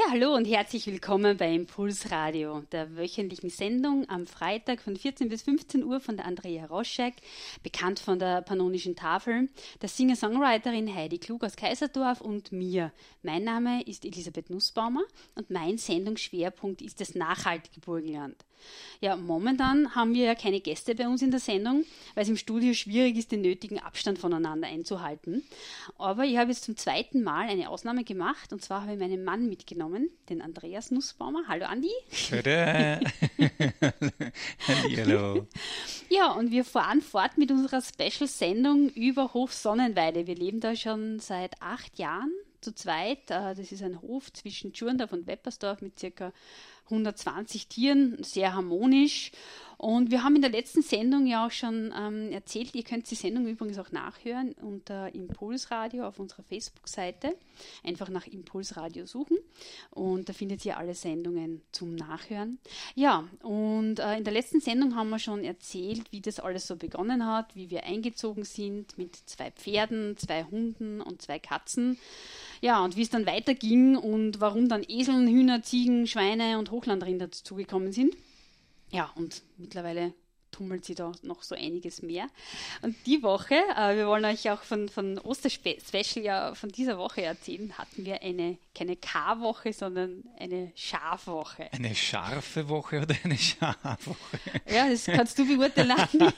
Ja, hallo und herzlich willkommen bei Impulsradio, der wöchentlichen Sendung am Freitag von 14 bis 15 Uhr von der Andrea Roschek, bekannt von der Pannonischen Tafel, der Singer-Songwriterin Heidi Klug aus Kaiserdorf und mir. Mein Name ist Elisabeth Nussbaumer und mein Sendungsschwerpunkt ist das nachhaltige Burgenland. Ja, momentan haben wir ja keine Gäste bei uns in der Sendung, weil es im Studio schwierig ist, den nötigen Abstand voneinander einzuhalten. Aber ich habe jetzt zum zweiten Mal eine Ausnahme gemacht und zwar habe ich meinen Mann mitgenommen, den Andreas Nussbaumer. Hallo Andi. Hallo. Ja, und wir fahren fort mit unserer Special-Sendung über Hof Sonnenweide. Wir leben da schon seit acht Jahren zu zweit. Äh, das ist ein Hof zwischen Tschurndorf und Weppersdorf mit circa 120 Tieren, sehr harmonisch. Und wir haben in der letzten Sendung ja auch schon ähm, erzählt, ihr könnt die Sendung übrigens auch nachhören unter Impulsradio auf unserer Facebook-Seite. Einfach nach Impulsradio suchen und da findet ihr alle Sendungen zum Nachhören. Ja, und äh, in der letzten Sendung haben wir schon erzählt, wie das alles so begonnen hat, wie wir eingezogen sind mit zwei Pferden, zwei Hunden und zwei Katzen. Ja, und wie es dann weiterging und warum dann Eseln, Hühner, Ziegen, Schweine und Hochlandrinder dazugekommen sind. Ja, und mittlerweile tummelt sie da noch so einiges mehr. Und die Woche, äh, wir wollen euch auch von, von Osterspecial ja von dieser Woche erzählen, hatten wir eine, keine K-Woche, sondern eine Schafwoche. Eine scharfe Woche oder eine Schafwoche? Ja, das kannst du beurteilen.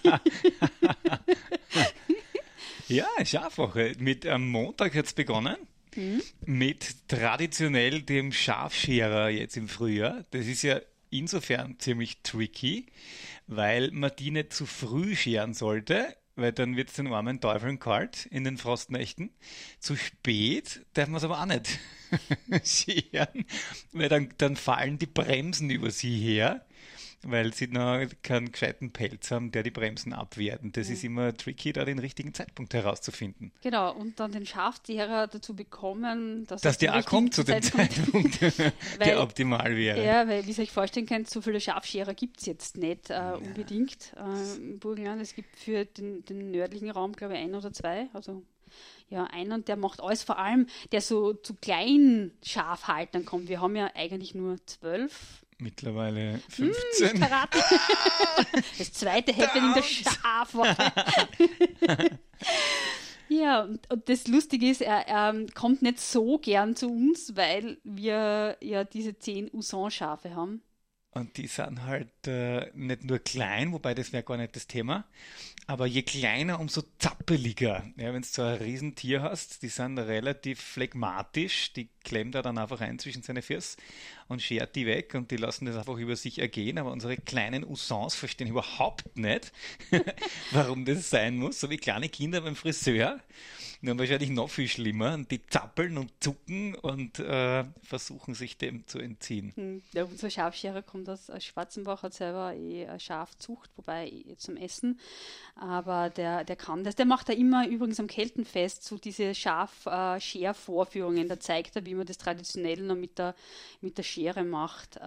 ja, Schafwoche. Mit am Montag hat es begonnen. Mhm. Mit traditionell dem Schafscherer jetzt im Frühjahr. Das ist ja insofern ziemlich tricky, weil man die nicht zu früh scheren sollte, weil dann wird es den armen Teufeln kalt in den Frostnächten. Zu spät darf man es aber auch nicht scheren, weil dann, dann fallen die Bremsen über sie her weil sie noch keinen gescheiten Pelz haben, der die Bremsen abwehrt. Und das mhm. ist immer tricky, da den richtigen Zeitpunkt herauszufinden. Genau, und dann den Schafzehrer dazu bekommen, dass, dass der auch kommt zu dem Zeitpunkt, Zeitpunkt der optimal wäre. Ja, weil, wie ihr euch vorstellen könnt, so viele Schafscherer gibt es jetzt nicht äh, ja. unbedingt äh, im Burgenland. Es gibt für den, den nördlichen Raum, glaube ich, ein oder zwei, also ja, einer und der macht alles, vor allem der so zu kleinen Schafhaltern kommt. Wir haben ja eigentlich nur zwölf Mittlerweile 15. Hm, das zweite Happening der Schafwoche. ja, und, und, das Lustige ist, er, er, kommt nicht so gern zu uns, weil wir ja diese zehn Usan-Schafe haben. Und die sind halt äh, nicht nur klein, wobei das wäre gar nicht das Thema, aber je kleiner, umso zappeliger. Ja, wenn du so ein Riesentier hast, die sind relativ phlegmatisch, die klemmt er dann einfach ein zwischen seine Füße und schert die weg und die lassen das einfach über sich ergehen. Aber unsere kleinen Usans verstehen überhaupt nicht, warum das sein muss, so wie kleine Kinder beim Friseur. Nur wahrscheinlich noch viel schlimmer. Und die zappeln und zucken und äh, versuchen sich dem zu entziehen. Hm. Ja, unser Schafscherer kommt aus, Schwarzenbach, hat selber eh Schafzucht, wobei eh zum Essen. Aber der, der kann das. Der macht da immer übrigens am Keltenfest so diese Schaf-Scher-Vorführungen. Da zeigt er, wie man das traditionell noch mit der, mit der Schere macht. Äh,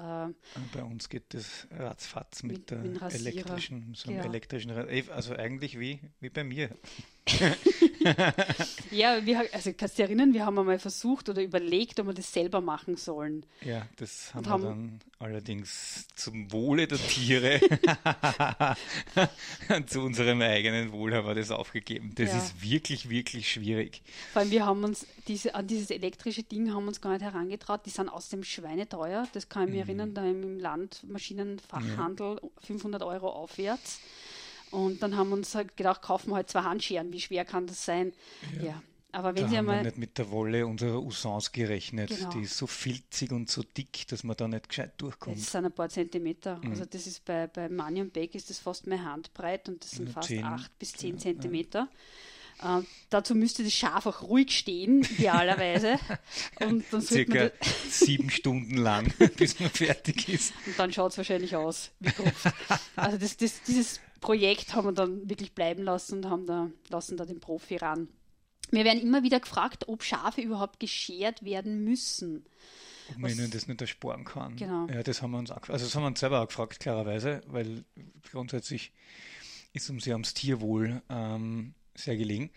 Bei uns geht das ratzfatz mit, mit der mit elektrischen, so einem ja. elektrischen, also eigentlich wie, wie bei mir. ja, wir, also kannst du dich erinnern, wir haben einmal versucht oder überlegt, ob wir das selber machen sollen. Ja, das haben Und wir haben dann allerdings zum Wohle der Tiere zu unserem eigenen Wohl haben wir das aufgegeben. Das ja. ist wirklich, wirklich schwierig. Vor allem, wir haben uns diese, an dieses elektrische Ding haben uns gar nicht herangetraut. Die sind aus dem Schweine teuer. Das kann ich mich mhm. erinnern, da im Land Maschinenfachhandel ja. 500 Euro aufwärts. Und dann haben wir uns halt gedacht, kaufen wir halt zwei Handscheren. Wie schwer kann das sein? Ja. ja. Aber wenn da Sie haben einmal. Wir nicht mit der Wolle unserer Usans gerechnet. Genau. Die ist so filzig und so dick, dass man da nicht gescheit durchkommt. Das sind ein paar Zentimeter. Mhm. Also das ist bei, bei Money und Beck ist das fast mehr Handbreit und das sind ja, fast 10, acht bis zehn ja, Zentimeter. Äh, dazu müsste das Schaf auch ruhig stehen, idealerweise. und dann Circa sieben Stunden lang, bis man fertig ist. Und dann schaut es wahrscheinlich aus wie Gruft. Also das, das, dieses Projekt haben wir dann wirklich bleiben lassen und haben da, lassen da den Profi ran. Wir werden immer wieder gefragt, ob Schafe überhaupt geschert werden müssen. Ob man ihnen das nicht ersparen kann. Genau. Ja, das haben wir uns auch, also das haben wir uns selber auch gefragt, klarerweise, weil grundsätzlich ist uns ja ums Tierwohl ähm, sehr gelegen.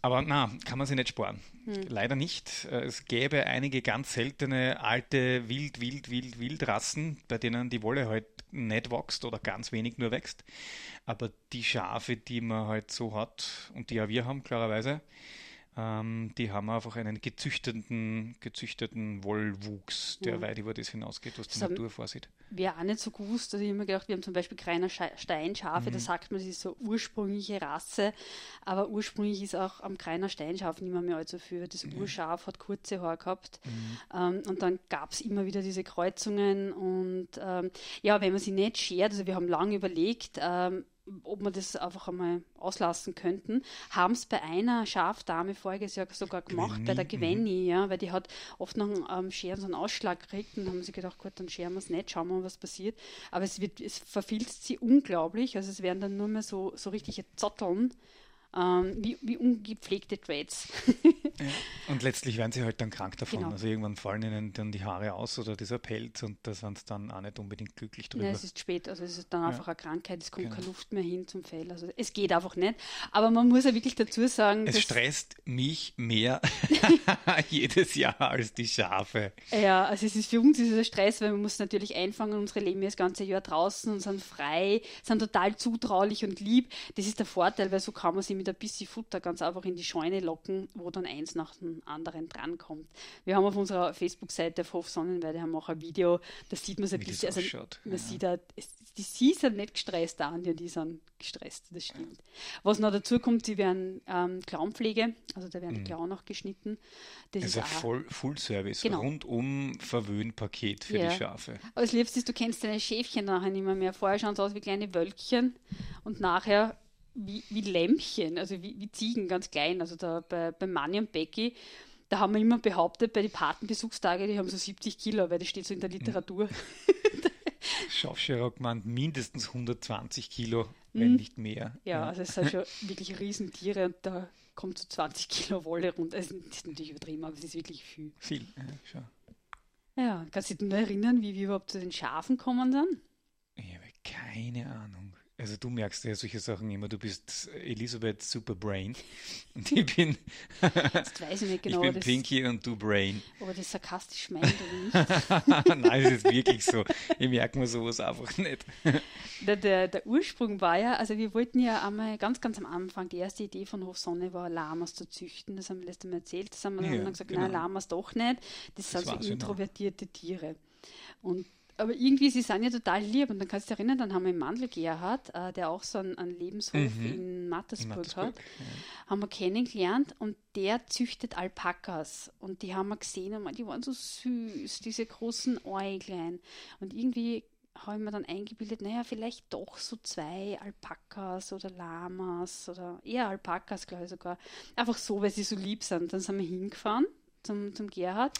Aber na, kann man sie nicht sparen. Hm. Leider nicht. Äh, es gäbe einige ganz seltene alte Wild, Wild, Wild, Wildrassen, bei denen die Wolle halt nicht wächst oder ganz wenig nur wächst. Aber die Schafe, die man halt so hat und die ja wir haben, klarerweise, ähm, die haben einfach einen gezüchteten, gezüchteten Wollwuchs, der ja. weit über das hinausgeht, was die das Natur vorsieht. Wäre auch nicht so gewusst. Also ich habe mir gedacht, wir haben zum Beispiel Kreiner Steinschafe, mhm. da sagt man, das ist so ursprüngliche Rasse, aber ursprünglich ist auch am Kreiner Steinschaf nicht mehr, allzu viel. Das mhm. Urschaf hat kurze Haare gehabt mhm. ähm, und dann gab es immer wieder diese Kreuzungen und ähm, ja, wenn man sie nicht schert, also wir haben lange überlegt, ähm, ob wir das einfach einmal auslassen könnten. Haben es bei einer Schafdame voriges Jahr sogar gemacht, Gwenny. bei der Gwenny, mhm. ja, weil die hat oft noch ähm, Scheren so einen Ausschlag gekriegt und haben sie gedacht, gut, dann scheren wir es nicht, schauen wir mal, was passiert. Aber es wird, es verfilzt sie unglaublich, also es werden dann nur mehr so, so richtige Zotteln ähm, wie, wie, ungepflegte Dreads. ja. Und letztlich werden sie halt dann krank davon. Genau. Also irgendwann fallen ihnen dann die Haare aus oder dieser Pelz und da sind sie dann auch nicht unbedingt glücklich drüber. Nein, es ist spät, also es ist dann einfach ja. eine Krankheit, es kommt genau. keine Luft mehr hin zum Fell. Also es geht einfach nicht. Aber man muss ja wirklich dazu sagen. Es stresst mich mehr jedes Jahr als die Schafe. Ja, also es ist für uns dieser Stress, weil man muss natürlich einfangen, unsere leben ja das ganze Jahr draußen und sind frei, sind total zutraulich und lieb. Das ist der Vorteil, weil so kann man sie mit ein bisschen Futter ganz einfach in die Scheune locken, wo dann eins nach dem anderen drankommt. Wir haben auf unserer Facebook-Seite auf Hof Sonnenweide haben auch ein Video, da sieht man es ein bisschen, also man ja. sieht da, die sie sind nicht gestresst, die, die sind gestresst, das stimmt. Was noch dazu kommt, sie werden ähm, Klauenpflege, also da werden die mhm. Klauen auch geschnitten. Das also ist ein voll, Full-Service, genau. rundum Verwöhnpaket für ja. die Schafe. Aber das Liebste ist, du kennst deine Schäfchen nachher nicht mehr. mehr. Vorher schauen sie aus wie kleine Wölkchen und nachher wie, wie Lämmchen, also wie, wie Ziegen, ganz klein. Also da bei, bei Manni und Becky, da haben wir immer behauptet, bei den Patenbesuchstage, die haben so 70 Kilo, weil das steht so in der Literatur. Schafscherer gemeint, mindestens 120 Kilo, wenn mhm. nicht mehr. Ja, also es sind schon wirklich Riesentiere und da kommt so 20 Kilo Wolle runter. Also, das ist natürlich übertrieben, aber es ist wirklich viel. Viel, ja, schon. Ja, kannst du dich nur erinnern, wie wir überhaupt zu den Schafen kommen sind? Ich habe keine Ahnung. Also du merkst ja solche Sachen immer, du bist Elisabeth Superbrain und ich bin, ich, nicht genau, ich bin Pinky und du Brain. Ob das sarkastisch meint oder nicht. Nein, das ist wirklich so. Ich merke mir sowas einfach nicht. Der, der, der, Ursprung war ja, also wir wollten ja einmal ganz, ganz am Anfang, die erste Idee von Hof Sonne war, Lamas zu züchten. Das haben wir letztes Mal erzählt. Das haben wir ja, dann gesagt, genau. nein, Lamas doch nicht. Das, das sind so introvertierte noch. Tiere. Und aber irgendwie, sie sind ja total lieb. Und dann kannst du dich erinnern, dann haben wir einen Mandel Gerhard, äh, der auch so einen, einen Lebenshof mhm. in Mattersburg, in Mattersburg hat, ja. haben wir kennengelernt und der züchtet Alpakas. Und die haben wir gesehen und die waren so süß, diese großen Äuglein. Und irgendwie habe ich mir dann eingebildet, naja, vielleicht doch so zwei Alpakas oder Lamas oder eher Alpakas, glaube ich sogar. Einfach so, weil sie so lieb sind. Dann sind wir hingefahren zum, zum Gerhard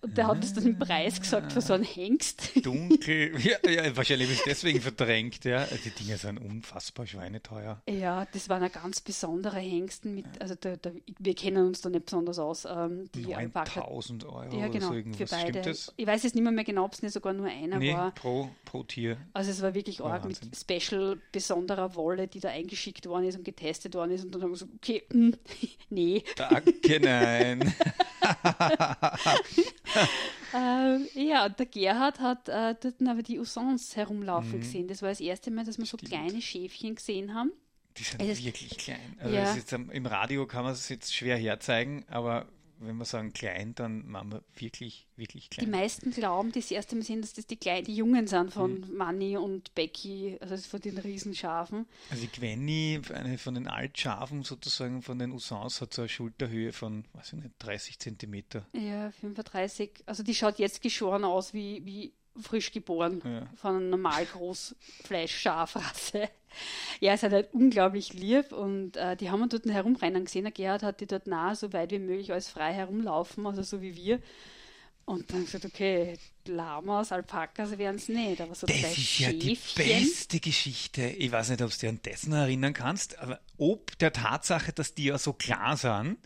und der hat es dann im Preis gesagt für so einen Hengst. Dunkel, ja, ja wahrscheinlich ist deswegen verdrängt, ja. Die Dinge sind unfassbar schweineteuer. Ja, das waren ja ganz besondere Hengsten mit, also der, der, wir kennen uns da nicht besonders aus. Ähm, die 9000 Euro ja, genau, oder so für beide. Ich weiß jetzt nicht mehr, mehr genau, ob es nicht sogar nur einer nee, war. Pro, pro Tier. Also es war wirklich arg mit Special besonderer Wolle, die da eingeschickt worden ist und getestet worden ist und dann haben wir so, okay, mh, hm, nee. Danke, nein. äh, ja, und der Gerhard hat äh, dort aber die Usans herumlaufen mhm. gesehen. Das war das erste Mal, dass wir Stimmt. so kleine Schäfchen gesehen haben. Die sind es, wirklich klein. Also ja. jetzt, Im Radio kann man es jetzt schwer herzeigen, aber wenn wir sagen klein, dann machen wir wirklich, wirklich klein. Die meisten glauben das erste Mal sehen, dass das die, kleinen, die Jungen sind von mhm. Manny und Becky, also von den Riesenschafen. Also die Gwenny, eine von den Altschafen sozusagen, von den Usans, hat so eine Schulterhöhe von, weiß ich nicht, 30 Zentimeter. Ja, 35. Also die schaut jetzt geschoren aus wie, wie frisch geboren ja. von einer normal Großfleisch-Schafrasse. Ja, es hat halt unglaublich lieb und äh, die haben wir dort herumrennen gesehen. Der Gerhard hat die dort nah so weit wie möglich alles frei herumlaufen, also so wie wir. Und dann gesagt, okay, Lamas, Alpakas wären es nicht, aber so das ist Schäfchen. ja die beste Geschichte. Ich weiß nicht, ob du dich an dessen erinnern kannst, aber ob der Tatsache, dass die ja so klar sind,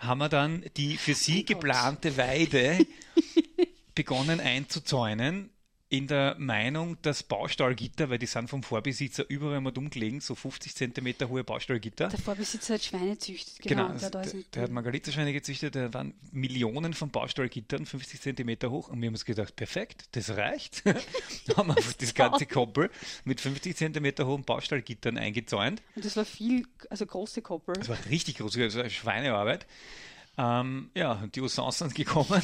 haben wir dann die für sie oh geplante Weide begonnen einzuzäunen in der Meinung, dass Baustallgitter, weil die sind vom Vorbesitzer überall mal umgelegen, so 50 Zentimeter hohe Baustallgitter. Der Vorbesitzer hat Schweine züchtet, genau. genau der, der, der hat Margariterschweine gezüchtet, da waren Millionen von Baustallgittern, 50 Zentimeter hoch und wir haben uns gedacht, perfekt, das reicht. da haben wir das ganze Koppel mit 50 Zentimeter hohen Baustallgittern eingezäunt. Und das war viel, also große Koppel. Das war richtig groß, also Schweinearbeit. Ähm, ja, die Ussans sind gekommen.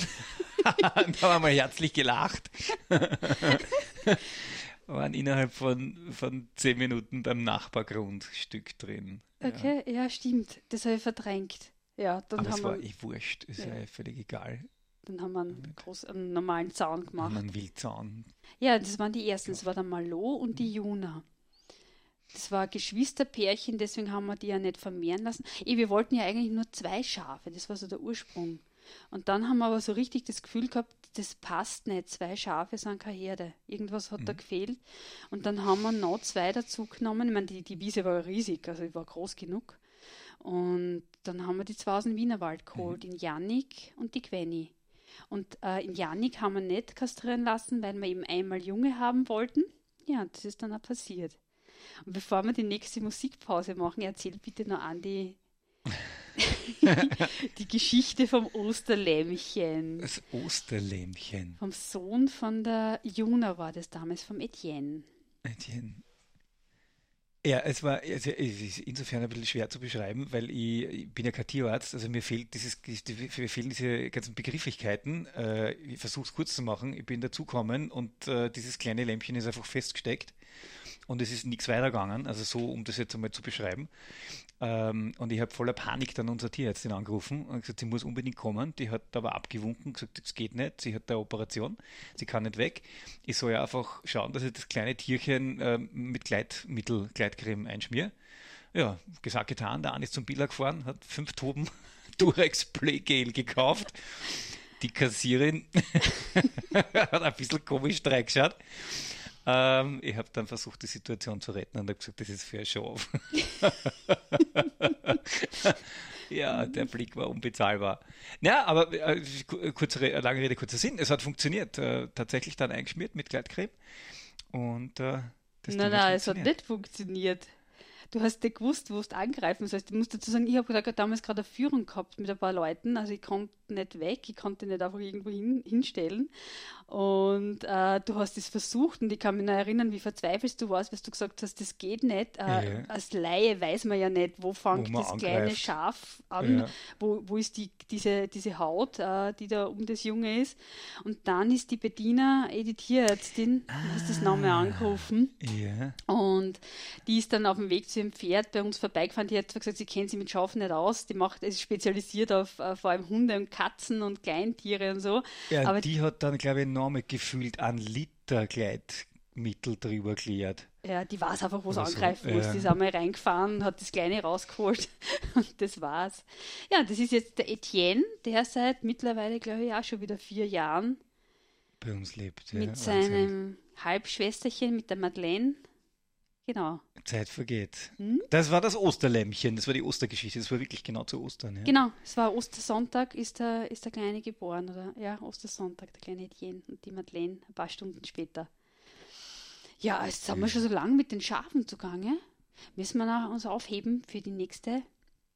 da haben wir herzlich gelacht. waren innerhalb von, von zehn Minuten beim Nachbargrundstück drin. Okay, ja, ja stimmt. Das habe ich verdrängt. Ja, dann Aber haben es war eh wurscht, ist ja. ja völlig egal. Dann haben wir einen, groß, einen normalen Zaun gemacht. Einen Wildzaun. Ja, das waren die ersten. Das war der Malo und die Juna. Das war ein Geschwisterpärchen, deswegen haben wir die ja nicht vermehren lassen. Eh, wir wollten ja eigentlich nur zwei Schafe, das war so der Ursprung. Und dann haben wir aber so richtig das Gefühl gehabt, das passt nicht. Zwei Schafe sind keine Herde. Irgendwas hat mhm. da gefehlt. Und dann haben wir noch zwei dazu genommen. Ich meine, die, die Wiese war riesig, also die war groß genug. Und dann haben wir die zwei aus dem Wienerwald geholt, mhm. in Jannik und die Gwenny. Und äh, in Jannik haben wir nicht kastrieren lassen, weil wir eben einmal Junge haben wollten. Ja, das ist dann auch passiert. Und bevor wir die nächste Musikpause machen, erzähl bitte noch an die Geschichte vom Osterlämmchen. Das Osterlämmchen. Vom Sohn von der Juna war das damals, vom Etienne. Etienne. Ja, es war also es ist insofern ein bisschen schwer zu beschreiben, weil ich, ich bin ja kein Tierarzt, also mir fehlt dieses, mir fehlen diese ganzen Begrifflichkeiten. Äh, ich versuche es kurz zu machen. Ich bin dazugekommen und äh, dieses kleine Lämpchen ist einfach festgesteckt und es ist nichts weitergegangen, also so, um das jetzt einmal zu beschreiben. Ähm, und ich habe voller Panik dann unsere Tierärztin angerufen und gesagt, sie muss unbedingt kommen. Die hat aber abgewunken, gesagt, das geht nicht, sie hat eine Operation, sie kann nicht weg. Ich soll ja einfach schauen, dass ich das kleine Tierchen äh, mit Gleitmittel, Gleitcreme einschmier. Ja, gesagt, getan. Der An ist zum Biller gefahren, hat fünf Tuben Durex Playgel gekauft. Die Kassierin hat ein bisschen komisch reingeschaut. Ähm, ich habe dann versucht, die Situation zu retten und habe gesagt, das ist für ein Show. ja, der Blick war unbezahlbar. Ja, aber äh, kurze, lange Rede, kurzer Sinn. Es hat funktioniert. Äh, tatsächlich dann eingeschmiert mit Gleitcreme. Und äh, das Nein, nein, es hat nicht funktioniert du hast nicht gewusst, wo du angreifen sollst. Ich muss dazu sagen, ich habe damals gerade eine Führung gehabt mit ein paar Leuten, also ich konnte nicht weg, ich konnte nicht einfach irgendwo hin, hinstellen. Und äh, du hast es versucht und ich kann mich noch erinnern, wie verzweifelst du warst, weil du gesagt hast, das geht nicht. Äh, ja. Als Laie weiß man ja nicht, wo fängt wo das angreift. kleine Schaf an, ja. wo, wo ist die, diese, diese Haut, äh, die da um das Junge ist. Und dann ist die Bediener, eh die Tierärztin, ah, hast das Name angerufen. Ja. Und die ist dann auf dem Weg zu ihrem Pferd bei uns vorbeigefahren. Die hat zwar gesagt, sie kennt sich mit Schafen nicht aus. Die macht, ist spezialisiert auf äh, vor allem Hunde und Katzen und Kleintiere und so. Ja, Aber die hat dann, glaube ich, enorm gefühlt an Liter Gleitmittel drüber geklärt. Ja, die weiß einfach, wo sie angreifen muss. Ja. Die ist einmal reingefahren, hat das Kleine rausgeholt und das war's. Ja, das ist jetzt der Etienne, der seit mittlerweile, glaube ich, auch schon wieder vier Jahren bei uns lebt. Ja, mit seinem Halbschwesterchen, mit der Madeleine. Genau. Zeit vergeht. Hm? Das war das Osterlämmchen, das war die Ostergeschichte, das war wirklich genau zu Ostern. Ja? Genau, es war Ostersonntag, ist der, ist der Kleine geboren, oder? Ja, Ostersonntag, der kleine Etienne und die Madeleine ein paar Stunden später. Ja, jetzt sind wir schon so lange mit den Schafen zugange. Müssen wir uns aufheben für die nächste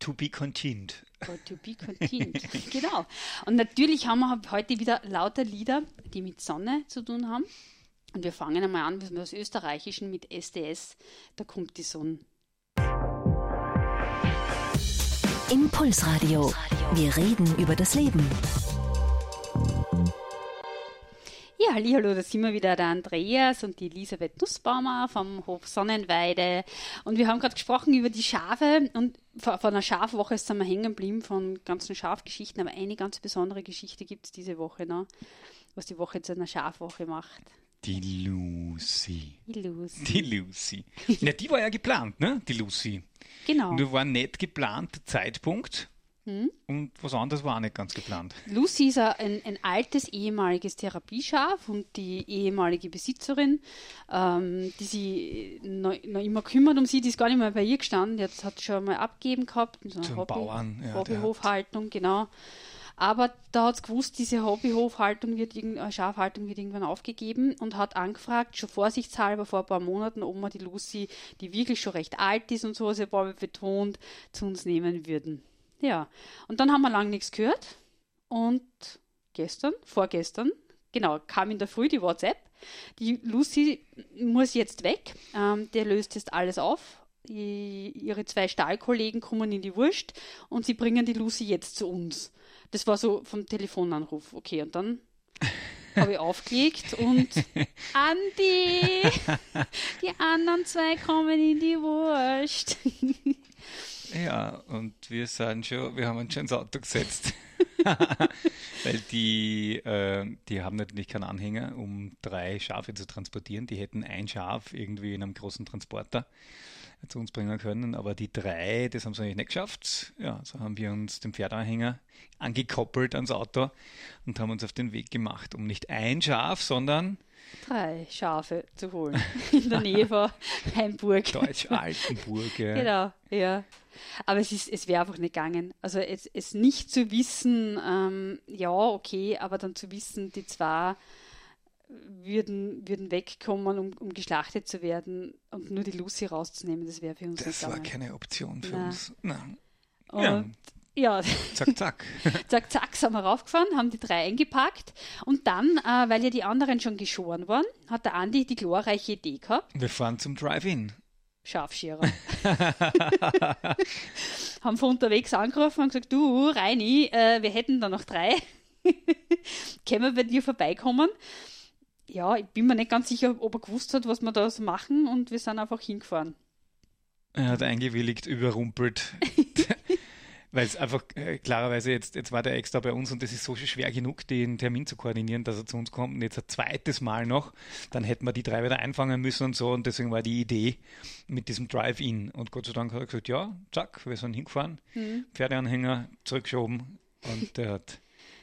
To be continued. Oh, to be continued. genau. Und natürlich haben wir heute wieder lauter Lieder, die mit Sonne zu tun haben. Und wir fangen einmal an mit dem Österreichischen mit SDS. Da kommt die Sonne. Impulsradio. Wir reden über das Leben. Ja, hallo, da sind wir wieder der Andreas und die Elisabeth Nussbaumer vom Hof Sonnenweide. Und wir haben gerade gesprochen über die Schafe und von einer Schafwoche sind wir hängen geblieben von ganzen Schafgeschichten, aber eine ganz besondere Geschichte gibt es diese Woche noch, was die Woche zu einer Schafwoche macht. Die Lucy. Die Lucy. Die Lucy. ja, die war ja geplant, ne? Die Lucy. Genau. Nur war nicht geplant Zeitpunkt. Hm? Und was anderes war auch nicht ganz geplant. Lucy ist ein, ein altes ehemaliges Therapieschaf und die ehemalige Besitzerin, ähm, die sich noch, noch, immer kümmert um sie, die ist gar nicht mehr bei ihr gestanden, jetzt hat sie schon mal abgegeben gehabt, so einer Hobby, Bauern, ja, Hobbyhofhaltung, genau. Aber da hat es gewusst, diese Hobbyhofhaltung wird, äh, Schafhaltung wird irgendwann aufgegeben und hat angefragt, schon vorsichtshalber vor ein paar Monaten, ob wir die Lucy, die wirklich schon recht alt ist und so, sie war betont, zu uns nehmen würden. Ja, und dann haben wir lange nichts gehört und gestern, vorgestern, genau, kam in der Früh die WhatsApp, die Lucy muss jetzt weg, ähm, der löst jetzt alles auf, ihre zwei Stahlkollegen kommen in die Wurst und sie bringen die Lucy jetzt zu uns. Das war so vom Telefonanruf. Okay, und dann habe ich aufgelegt und Andi, die anderen zwei kommen in die Wurst. ja, und wir sind schon, wir haben uns schon ins Auto gesetzt. Weil die, äh, die haben natürlich keinen Anhänger, um drei Schafe zu transportieren. Die hätten ein Schaf irgendwie in einem großen Transporter zu uns bringen können. Aber die drei, das haben sie eigentlich nicht geschafft. Ja, so haben wir uns den Pferdanhänger angekoppelt ans Auto und haben uns auf den Weg gemacht, um nicht ein Schaf, sondern drei Schafe zu holen in der Nähe von Heimburg. Deutsch-Altenburg. Ja. Genau, ja. Aber es, es wäre einfach nicht gegangen. Also es, es nicht zu wissen, ähm, ja, okay, aber dann zu wissen, die zwei würden, würden wegkommen, um, um geschlachtet zu werden und nur die Lucy rauszunehmen, das wäre für uns Das war keine Option für Nein. uns. Nein. Und ja. ja. Zack, zack. zack, zack, sind wir raufgefahren, haben die drei eingepackt und dann, äh, weil ja die anderen schon geschoren waren, hat der Andi die glorreiche Idee gehabt. Wir fahren zum Drive-In. Scharfscherer. haben von unterwegs angerufen und gesagt, du, Reini, äh, wir hätten da noch drei. Können wir bei dir vorbeikommen? Ja, ich bin mir nicht ganz sicher, ob er gewusst hat, was wir da so machen und wir sind einfach hingefahren. Er hat eingewilligt, überrumpelt. Weil es einfach äh, klarerweise jetzt, jetzt war der extra bei uns und es ist so schwer genug, den Termin zu koordinieren, dass er zu uns kommt. Und jetzt ein zweites Mal noch, dann hätten wir die drei wieder einfangen müssen und so. Und deswegen war die Idee mit diesem Drive-In. Und Gott sei Dank hat er gesagt, ja, zack, wir sind hingefahren, mhm. Pferdeanhänger zurückgeschoben und der hat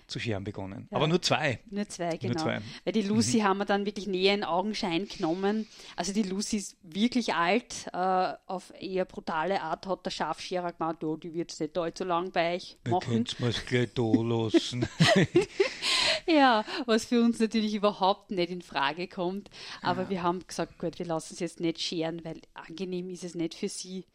zu scheren begonnen. Ja. Aber nur zwei. Nur zwei, genau. Nur zwei. Weil die Lucy mhm. haben wir dann wirklich näher in Augenschein genommen. Also die Lucy ist wirklich alt. Äh, auf eher brutale Art hat der Schafscherer gemeint, oh, die wird es nicht allzu lang bei euch machen. Könnt es gleich da lassen. ja, was für uns natürlich überhaupt nicht in Frage kommt. Aber ja. wir haben gesagt, gut, wir lassen es jetzt nicht scheren, weil angenehm ist es nicht für sie.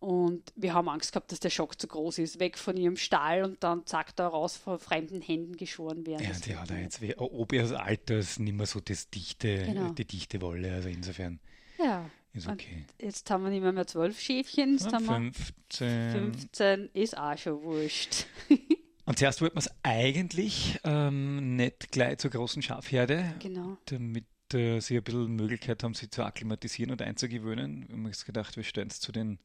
Und wir haben Angst gehabt, dass der Schock zu groß ist. Weg von ihrem Stall und dann zack, da raus von fremden Händen geschoren werden. Ja, die hat er jetzt, ob ihr das Alters nicht mehr so das dichte, genau. die dichte Wolle. Also insofern ja. ist okay. Und jetzt haben wir nicht mehr, mehr zwölf Schäfchen, jetzt ja, haben 15. 15 ist auch schon wurscht. Und zuerst wollten wir es eigentlich ähm, nicht gleich zur großen Schafherde, genau. damit äh, sie ein bisschen Möglichkeit haben, sich zu akklimatisieren und einzugewöhnen. Wir haben uns gedacht, wir stellen es zu den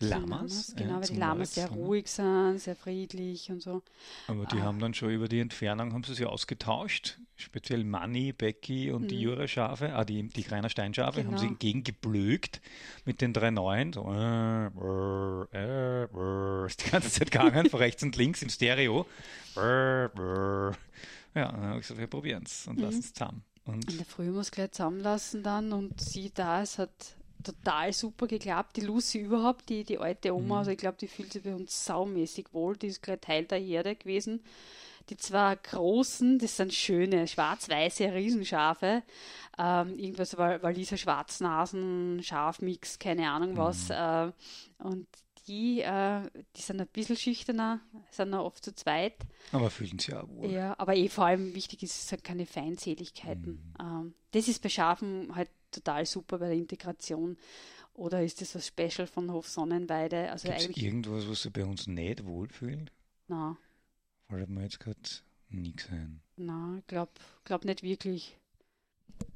Lamas. Lamas genau, ja, weil die Lamas sehr ruhig sind, sehr friedlich und so. Aber die ah. haben dann schon über die Entfernung haben sie sich ausgetauscht. Speziell Manni, Becky und mhm. die Jura-Schafe, ah, die, die Greiner Steinschafe, genau. haben sie entgegengeblökt mit den drei neuen. So, äh, äh, äh, ist die ganze Zeit gegangen, von rechts und links im Stereo. ja, dann habe ich gesagt, wir probieren es und mhm. lassen es zusammen. Und in der Früh muss gleich zusammenlassen dann und sie da, es hat total super geklappt. Die Lucy überhaupt, die, die alte Oma, mhm. also ich glaube, die fühlt sich bei uns saumäßig wohl. Die ist gleich Teil der Herde gewesen. Die zwei großen, das sind schöne, schwarz-weiße Riesenschafe. Ähm, irgendwas Waliser Schwarznasen, Schafmix, keine Ahnung was. Mhm. Äh, und die, äh, die sind ein bisschen schüchterner, sind noch oft zu zweit. Aber fühlen sich auch wohl. Ja, aber eh vor allem wichtig ist, es sind keine Feindseligkeiten. Mhm. Ähm, das ist bei Schafen halt total super bei der Integration. Oder ist das was Special von Hof Sonnenweide? Also Gibt's eigentlich irgendwas, was sie bei uns nicht wohlfühlen? Nein. Fällt mir jetzt gerade nichts ein. Nein, ich glaube glaub nicht wirklich.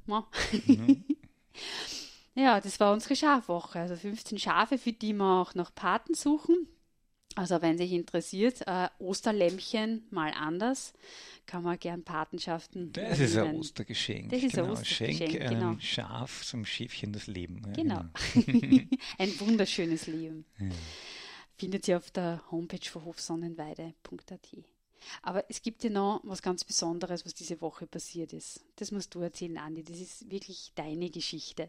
No. Mhm. ja, das war unsere Schafwoche. Also 15 Schafe, für die wir auch noch Paten suchen. Also wenn sich interessiert, äh, Osterlämmchen mal anders, kann man gern Patenschaften. Das ist ein Ostergeschenk. Das ist genau. ein Ostergeschenk, Schenk genau. einem Schaf zum Schäfchen das Leben. Ja, genau. genau. ein wunderschönes Leben. Ja. Findet ihr auf der Homepage von hofsonnenweide.at. Aber es gibt ja noch was ganz Besonderes, was diese Woche passiert ist. Das musst du erzählen, Andi. Das ist wirklich deine Geschichte.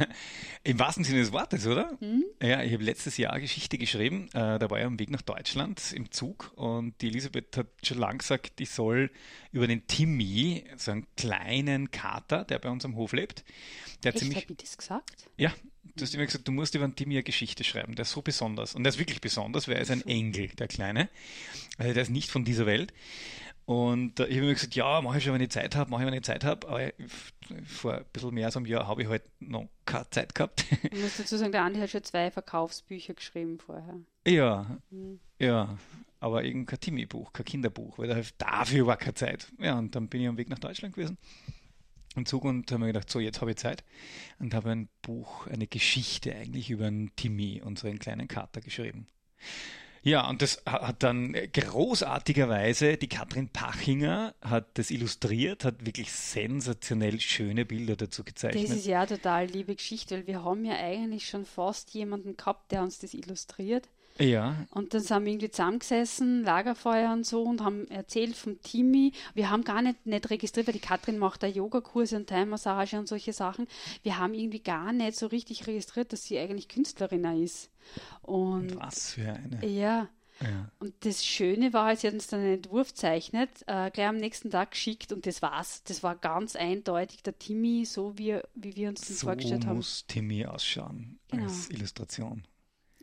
Im wahrsten Sinne des Wortes, oder? Hm? Ja, ich habe letztes Jahr Geschichte geschrieben. Äh, da war ich am Weg nach Deutschland im Zug und die Elisabeth hat schon lang gesagt, ich soll über den Timmy, so einen kleinen Kater, der bei uns am Hof lebt. Der Echt, ziemlich, hab ich das gesagt? Ja, Du hast immer gesagt, du musst über einen Timmy eine Geschichte schreiben. Der ist so besonders. Und der ist wirklich besonders, weil er ist ein Engel, der Kleine. Also der ist nicht von dieser Welt. Und äh, ich habe immer gesagt, ja, mache ich schon, wenn ich Zeit habe, mache ich, wenn ich Zeit habe. Aber vor ein bisschen mehr als einem Jahr habe ich halt noch keine Zeit gehabt. Ich muss dazu sagen, der Andi hat schon zwei Verkaufsbücher geschrieben vorher. Ja, mhm. ja. Aber eben kein Timmy-Buch, kein Kinderbuch, weil dafür war keine Zeit. Ja, und dann bin ich am Weg nach Deutschland gewesen im Zug und habe mir gedacht, so jetzt habe ich Zeit und habe ein Buch, eine Geschichte eigentlich über einen Timmy, unseren kleinen Kater, geschrieben. Ja, und das hat dann großartigerweise die Katrin Pachinger hat das illustriert, hat wirklich sensationell schöne Bilder dazu gezeichnet. Das ist ja total liebe Geschichte, weil wir haben ja eigentlich schon fast jemanden gehabt, der uns das illustriert. Ja. Und dann sind wir irgendwie zusammengesessen, Lagerfeuer und so und haben erzählt vom Timmy. Wir haben gar nicht, nicht registriert, weil die Katrin macht da Yogakurse und Thai-Massage und solche Sachen. Wir haben irgendwie gar nicht so richtig registriert, dass sie eigentlich Künstlerin ist. Und, Was für eine. Ja. Ja. Und das Schöne war, sie hat uns dann einen Entwurf zeichnet, äh, gleich am nächsten Tag geschickt und das war's. Das war ganz eindeutig der Timmy, so wie, wie wir uns das so vorgestellt haben. So muss Timmy ausschauen genau. als Illustration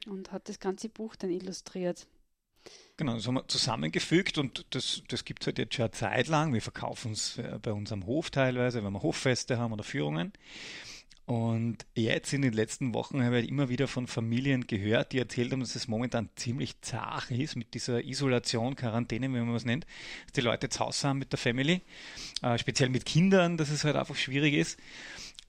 und hat das ganze Buch dann illustriert. Genau, das haben wir zusammengefügt und das, das gibt es halt jetzt schon eine Zeit lang. Wir verkaufen es äh, bei uns am Hof teilweise, wenn wir Hoffeste haben oder Führungen. Und jetzt in den letzten Wochen habe ich immer wieder von Familien gehört, die erzählt haben, dass es momentan ziemlich zart ist mit dieser Isolation, Quarantäne, wie man es nennt, dass die Leute zu Hause haben mit der Family, äh, speziell mit Kindern, dass es halt einfach schwierig ist.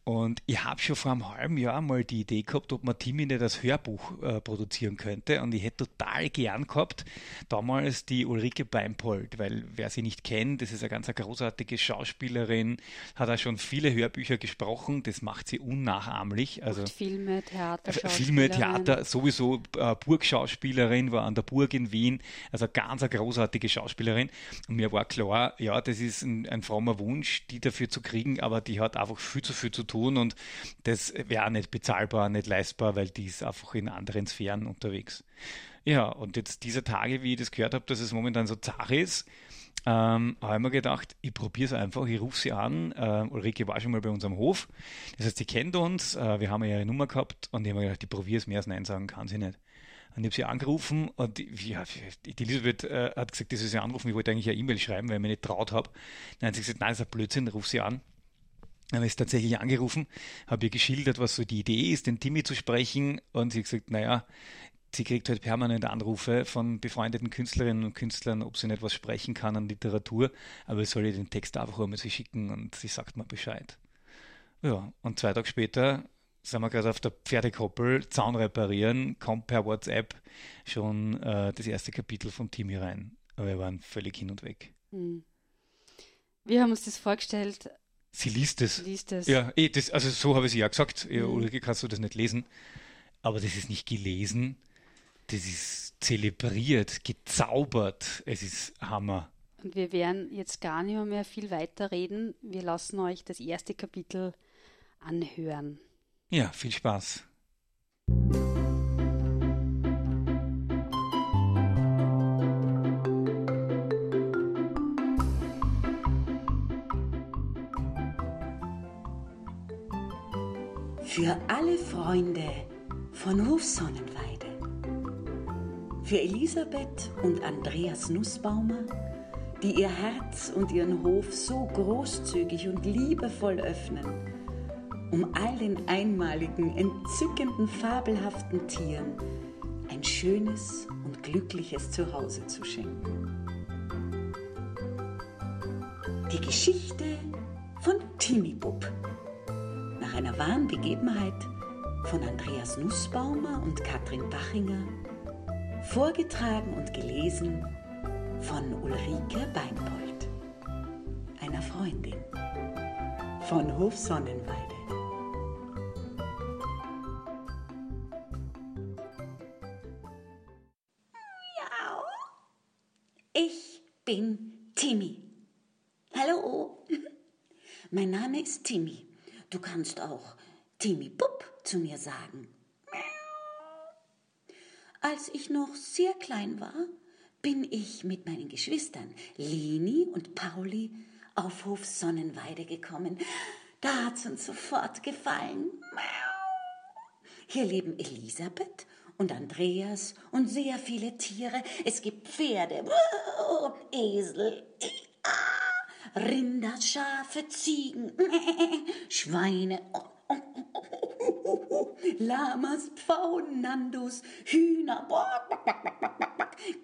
Und ich habe schon vor einem halben Jahr mal die Idee gehabt, ob man Timmy nicht das Hörbuch äh, produzieren könnte. Und ich hätte total gern gehabt, damals die Ulrike Beimpold, weil wer sie nicht kennt, das ist eine ganz großartige Schauspielerin, hat auch schon viele Hörbücher gesprochen, das macht sie unnachahmlich. Also Und Filme, Theater, Filme, Theater, sowieso äh, Burgschauspielerin, war an der Burg in Wien, also ganz eine großartige Schauspielerin. Und mir war klar, ja, das ist ein, ein frommer Wunsch, die dafür zu kriegen, aber die hat einfach viel zu viel zu tun tun und das wäre nicht bezahlbar, nicht leistbar, weil die ist einfach in anderen Sphären unterwegs. Ja, und jetzt diese Tage, wie ich das gehört habe, dass es momentan so zart ist, ähm, habe ich mir gedacht, ich probiere es einfach, ich rufe sie an. Äh, Ulrike war schon mal bei uns am Hof. Das heißt, sie kennt uns, äh, wir haben ihre Nummer gehabt und ich habe mir gedacht, ich probiere es mehr als Nein sagen, kann sie nicht. Und ich habe sie angerufen und ja, die Elisabeth äh, hat gesagt, das ist sie anrufen, ich wollte eigentlich eine E-Mail schreiben, weil ich mir nicht traut habe. Dann hat sie gesagt, nein, das ist ein Blödsinn, ruf sie an habe ich tatsächlich angerufen, habe ihr geschildert, was so die Idee ist, den Timmy zu sprechen und sie hat gesagt, naja, sie kriegt halt permanent Anrufe von befreundeten Künstlerinnen und Künstlern, ob sie nicht was sprechen kann an Literatur, aber ich soll ihr den Text einfach einmal sie schicken und sie sagt mir Bescheid. Ja, und zwei Tage später sind wir gerade auf der Pferdekoppel, Zaun reparieren, kommt per WhatsApp schon äh, das erste Kapitel vom Timmy rein. Aber wir waren völlig hin und weg. Hm. Wir haben uns das vorgestellt, Sie liest es. Liest es. Ja, eh, das, also so habe ich sie ja gesagt. Mhm. Ulrike, kannst du das nicht lesen? Aber das ist nicht gelesen. Das ist zelebriert, gezaubert. Es ist Hammer. Und wir werden jetzt gar nicht mehr viel weiter reden. Wir lassen euch das erste Kapitel anhören. Ja, viel Spaß. Für alle Freunde von Hofsonnenweide. Für Elisabeth und Andreas Nussbaumer, die ihr Herz und ihren Hof so großzügig und liebevoll öffnen, um all den einmaligen, entzückenden, fabelhaften Tieren ein schönes und glückliches Zuhause zu schenken. Die Geschichte von Timmy Bub einer wahren Begebenheit von Andreas Nussbaumer und Katrin Bachinger, vorgetragen und gelesen von Ulrike Beinbold, einer Freundin von Hof Sonnenweide. Ich bin Timmy. Hallo. Mein Name ist Timmy. Du kannst auch Timmy Bub zu mir sagen. Als ich noch sehr klein war, bin ich mit meinen Geschwistern Leni und Pauli auf Hof Sonnenweide gekommen. Da hat's uns sofort gefallen. Hier leben Elisabeth und Andreas und sehr viele Tiere. Es gibt Pferde, Esel, Rinder, Schafe, Ziegen, Schweine, Lamas, Pfauen, Nandus, Hühner,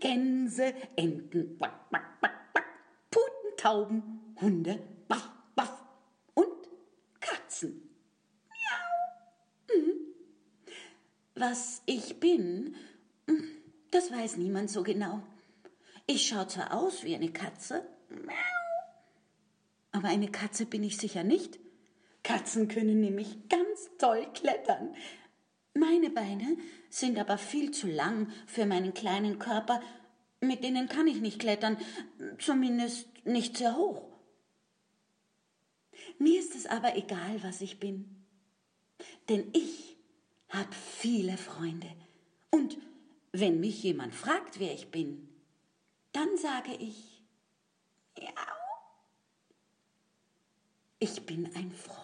Gänse, Enten, Puten, Tauben, Hunde, baff, baff und Katzen. Miau. Mhm. Was ich bin, hm, das weiß niemand so genau. Ich schaue zwar aus wie eine Katze, aber eine Katze bin ich sicher nicht. Katzen können nämlich ganz toll klettern. Meine Beine sind aber viel zu lang für meinen kleinen Körper. Mit denen kann ich nicht klettern, zumindest nicht sehr hoch. Mir ist es aber egal, was ich bin. Denn ich habe viele Freunde. Und wenn mich jemand fragt, wer ich bin, dann sage ich, ja, ich bin ein Freund.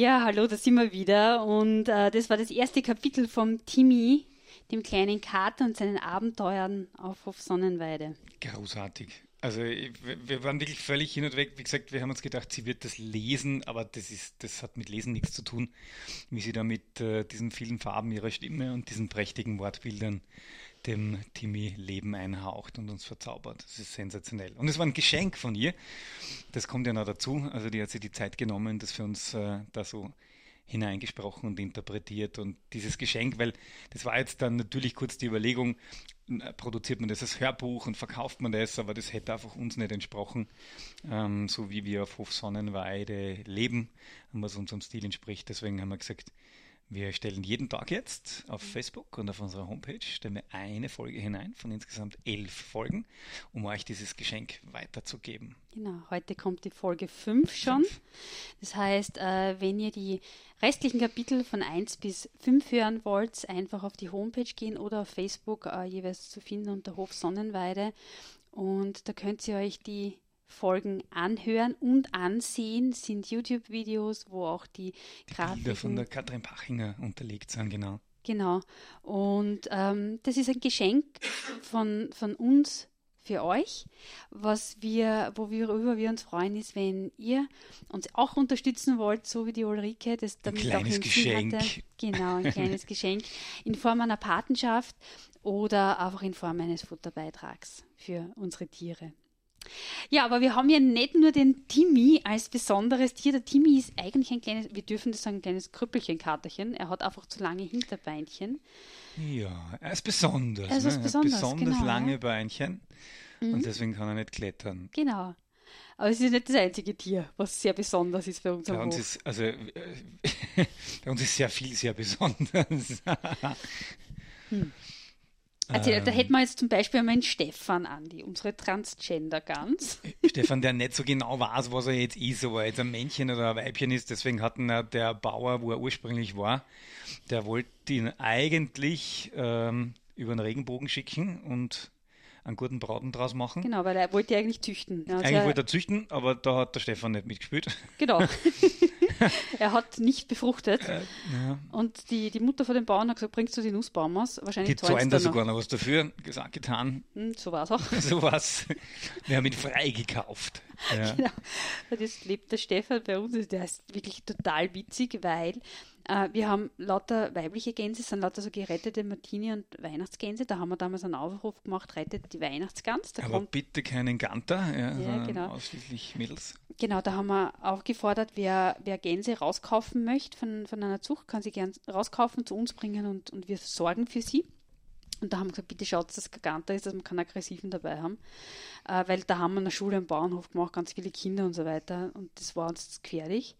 Ja, hallo, da sind wir wieder. Und äh, das war das erste Kapitel vom Timmy, dem kleinen Kater und seinen Abenteuern auf Hof Sonnenweide. Großartig. Also wir waren wirklich völlig hin und weg. Wie gesagt, wir haben uns gedacht, sie wird das lesen, aber das ist, das hat mit Lesen nichts zu tun, wie sie da mit äh, diesen vielen Farben ihrer Stimme und diesen prächtigen Wortbildern dem Timmy Leben einhaucht und uns verzaubert. Das ist sensationell. Und es war ein Geschenk von ihr. Das kommt ja noch dazu. Also die hat sich die Zeit genommen, das für uns äh, da so hineingesprochen und interpretiert. Und dieses Geschenk, weil das war jetzt dann natürlich kurz die Überlegung, äh, produziert man das als Hörbuch und verkauft man das, aber das hätte einfach uns nicht entsprochen, ähm, so wie wir auf Hof Sonnenweide leben, was unserem Stil entspricht. Deswegen haben wir gesagt, wir stellen jeden Tag jetzt auf Facebook und auf unserer Homepage stellen wir eine Folge hinein von insgesamt elf Folgen, um euch dieses Geschenk weiterzugeben. Genau, heute kommt die Folge 5 schon. Das heißt, äh, wenn ihr die restlichen Kapitel von 1 bis 5 hören wollt, einfach auf die Homepage gehen oder auf Facebook äh, jeweils zu finden unter Hof Sonnenweide. Und da könnt ihr euch die Folgen anhören und ansehen sind YouTube-Videos, wo auch die Grafiken... Bilder von der Katrin Pachinger unterlegt sind, genau. Genau. Und ähm, das ist ein Geschenk von, von uns für euch. Was wir, wo wir, worüber wir uns freuen, ist, wenn ihr uns auch unterstützen wollt, so wie die Ulrike, das damit ein kleines auch Geschenk. Hatte. Genau, ein kleines Geschenk in Form einer Patenschaft oder einfach in Form eines Futterbeitrags für unsere Tiere. Ja, aber wir haben ja nicht nur den Timmy als besonderes Tier. Der Timmy ist eigentlich ein kleines, wir dürfen das sagen, ein kleines Krüppelchen-Katerchen. Er hat einfach zu lange Hinterbeinchen. Ja, er ist besonders. Er ist ne? besonders, besonders genau, lange Beinchen mhm. und deswegen kann er nicht klettern. Genau. Aber es ist nicht das einzige Tier, was sehr besonders ist für uns bei uns Ist, also, äh, bei uns ist sehr viel sehr besonders. hm. Also, ähm, da hätten wir jetzt zum Beispiel einmal einen Stefan, Andi, unsere Transgender-Gans. Stefan, der nicht so genau weiß, was er jetzt ist, ob er jetzt ein Männchen oder ein Weibchen ist. Deswegen hat ihn der Bauer, wo er ursprünglich war, der wollte ihn eigentlich ähm, über einen Regenbogen schicken und einen guten Braten draus machen. Genau, weil er wollte eigentlich züchten. Also eigentlich wollte er züchten, aber da hat der Stefan nicht mitgespielt. Genau. er hat nicht befruchtet. Äh, ja. Und die, die Mutter von dem Bauern hat gesagt, bringst du die Nussbaumers? Wahrscheinlich Die zahlen da sogar noch was dafür gesagt, getan. Hm, so war es auch. Sowas. Wir haben ihn freigekauft. Ja. Genau. Und jetzt lebt der Stefan bei uns. Der ist wirklich total witzig, weil äh, wir haben lauter weibliche Gänse, sind lauter so gerettete Martini- und Weihnachtsgänse. Da haben wir damals einen Aufruf gemacht, rettet die Weihnachtsgans. Da Aber bitte keinen Ganter, ja, sondern genau. ausschließlich Mädels. genau, da haben wir aufgefordert, wer, wer Gänse rauskaufen möchte von, von einer Zucht, kann sie gern rauskaufen, zu uns bringen und, und wir sorgen für sie. Und da haben wir gesagt, bitte schaut, dass es kein Ganter ist, dass wir keinen Aggressiven dabei haben. Äh, weil da haben wir eine Schule am Bauernhof gemacht, ganz viele Kinder und so weiter. Und das war uns gefährlich.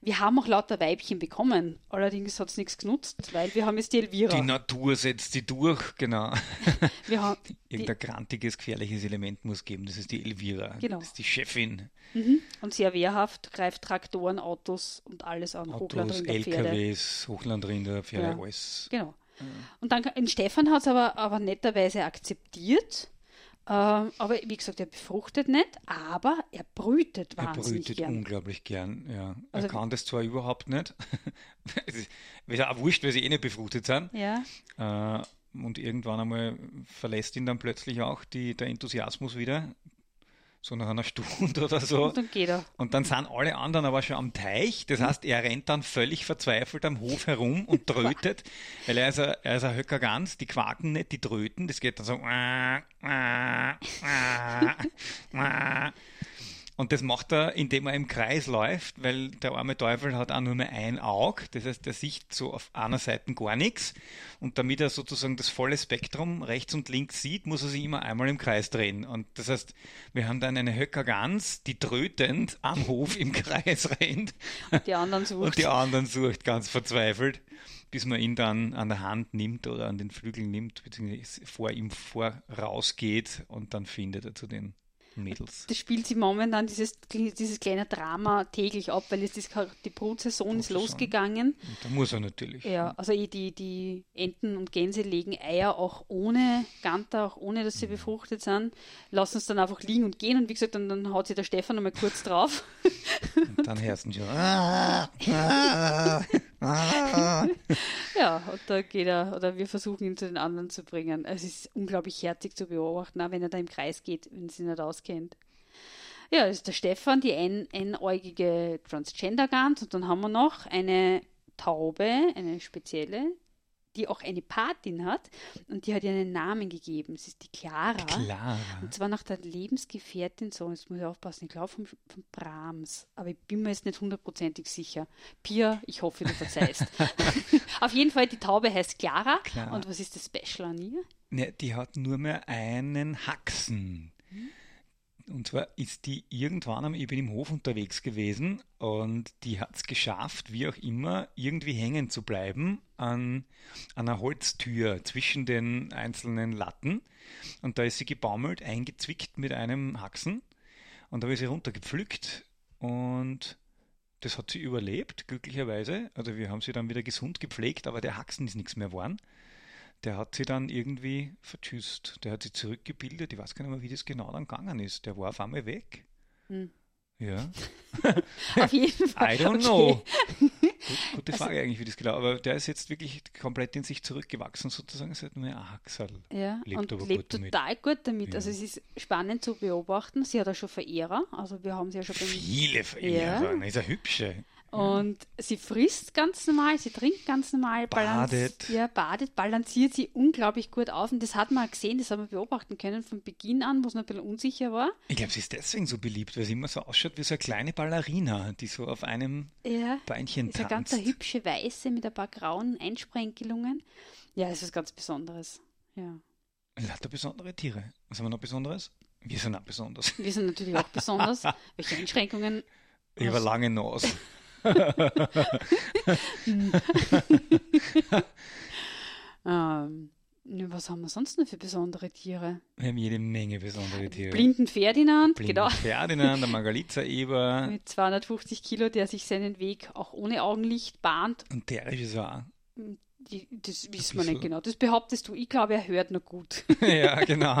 Wir haben auch lauter Weibchen bekommen. Allerdings hat es nichts genutzt, weil wir haben jetzt die Elvira. Die Natur setzt sie durch, genau. wir haben Irgendein grantiges, gefährliches Element muss geben. Das ist die Elvira. Genau. Das ist die Chefin. und sehr wehrhaft, greift Traktoren, Autos und alles an. Autos, Hochlandrinder. LKWs, Hochlandrinder, Pferde, Ja. alles. Genau. Und dann, den Stefan hat es aber, aber netterweise akzeptiert. Ähm, aber wie gesagt, er befruchtet nicht, aber er brütet Er wahnsinnig brütet gern. unglaublich gern, ja. Also- er kann das zwar überhaupt nicht. Es ist auch wurscht, weil sie eh nicht befruchtet sind. Ja, Äh, und irgendwann einmal verlässt ihn dann plötzlich auch die, der Enthusiasmus wieder. So nach einer Stunde oder so. und dann geht er. Und dann sind alle anderen aber schon am Teich. Das heißt, er rennt dann völlig verzweifelt am Hof herum und trötet, weil er ist ein, er ist ein Höcker Gans, die quaken nicht, die tröten. Das geht dann so. Und das macht er, indem er im Kreis läuft, weil der arme Teufel hat auch nur mehr ein Auge. Das heißt, er sieht so auf einer Seite gar nichts. Und damit er sozusagen das volle Spektrum rechts und links sieht, muss er sich immer einmal im Kreis drehen. Und das heißt, wir haben dann eine Höcker Gans, die trötend am Hof im Kreis rennt Die anderen sucht. und die anderen sucht ganz verzweifelt, bis man ihn dann an der Hand nimmt oder an den Flügeln nimmt, beziehungsweise vor ihm vorausgeht und dann findet er zu den Mädels. das spielt sie momentan dieses, dieses kleine Drama täglich ab, weil jetzt ist die Brutsaison ist Brutsaison. losgegangen. Da muss er natürlich. Ja, also eh die, die Enten und Gänse legen Eier auch ohne Ganter, auch ohne dass sie Mhm. befruchtet sind, lassen es dann einfach liegen und gehen und wie gesagt, dann, dann haut sich der Stefan nochmal kurz drauf. Und dann du schon. Ah. Ja, und da geht er, oder wir versuchen ihn zu den anderen zu bringen. Es ist unglaublich herzig zu beobachten, auch wenn er da im Kreis geht, wenn sie nicht auskennt. Ja, das ist der Stefan, die ein, einäugige Transgender-Gans und dann haben wir noch eine Taube, eine spezielle, die auch eine Patin hat und die hat ihr einen Namen gegeben. Es ist die Clara. Klar. Und zwar nach der Lebensgefährtin, so, jetzt muss ich aufpassen, ich glaube von, von Brahms, aber ich bin mir jetzt nicht hundertprozentig sicher. Pia, ich hoffe, du verzeihst. Auf jeden Fall, die Taube heißt Clara. Clara. Und was ist das Special an ihr? Ne, die hat nur mehr einen Haxen. Und zwar ist die irgendwann einmal, ich bin im Hof unterwegs gewesen und die hat es geschafft, wie auch immer, irgendwie hängen zu bleiben an, an einer Holztür zwischen den einzelnen Latten. Und da ist sie gebaumelt, eingezwickt mit einem Haxen. Und da habe ich sie runtergepflückt und das hat sie überlebt, glücklicherweise. Also wir haben sie dann wieder gesund gepflegt, aber der Haxen ist nichts mehr geworden der hat sie dann irgendwie vertschüsst. Der hat sie zurückgebildet. Ich weiß gar nicht mehr, wie das genau dann gegangen ist. Der war auf einmal weg. Hm. Ja, Auf jeden Fall. I don't know. Gut, gute Frage eigentlich, wie das genau. Aber der ist jetzt wirklich komplett in sich zurückgewachsen, sozusagen. Seit nur ein Haxal. Ja, Lebt und lebt gut damit. total gut damit. Ja. Also es ist spannend zu beobachten. Sie hat auch schon Verehrer. Also wir haben sie ja schon Viele Verehrer. Ja. Ist eine hübsche. Und sie frisst ganz normal, sie trinkt ganz normal, Badet. ja, badet, balanciert sie unglaublich gut auf. Und das hat man gesehen, das haben wir beobachten können von Beginn an, wo es noch ein bisschen unsicher war. Ich glaube, sie ist deswegen so beliebt, weil sie immer so ausschaut wie so eine kleine Ballerina, die so auf einem Ja, Beinchen ist eine tanzt. ganz hübsche Weiße mit ein paar grauen Einsprenkelungen. Ja, das ist was ganz Besonderes. Ja. Lauter besondere Tiere. Was haben wir noch Besonderes? Wir sind auch besonders. Wir sind natürlich auch besonders. Welche Einschränkungen? Ich habe eine lange Nase. Ähm, was haben wir sonst noch für besondere Tiere? Wir haben jede Menge besondere Tiere. Blinden Ferdinand, Blinden genau. Ferdinand, der Margalitza Eber Mit 250 Kilo, der sich seinen Weg auch ohne Augenlicht bahnt. und der ist auch. Die, das wissen wir nicht genau. Das behauptest du. Ich glaube, er hört noch gut. ja, genau.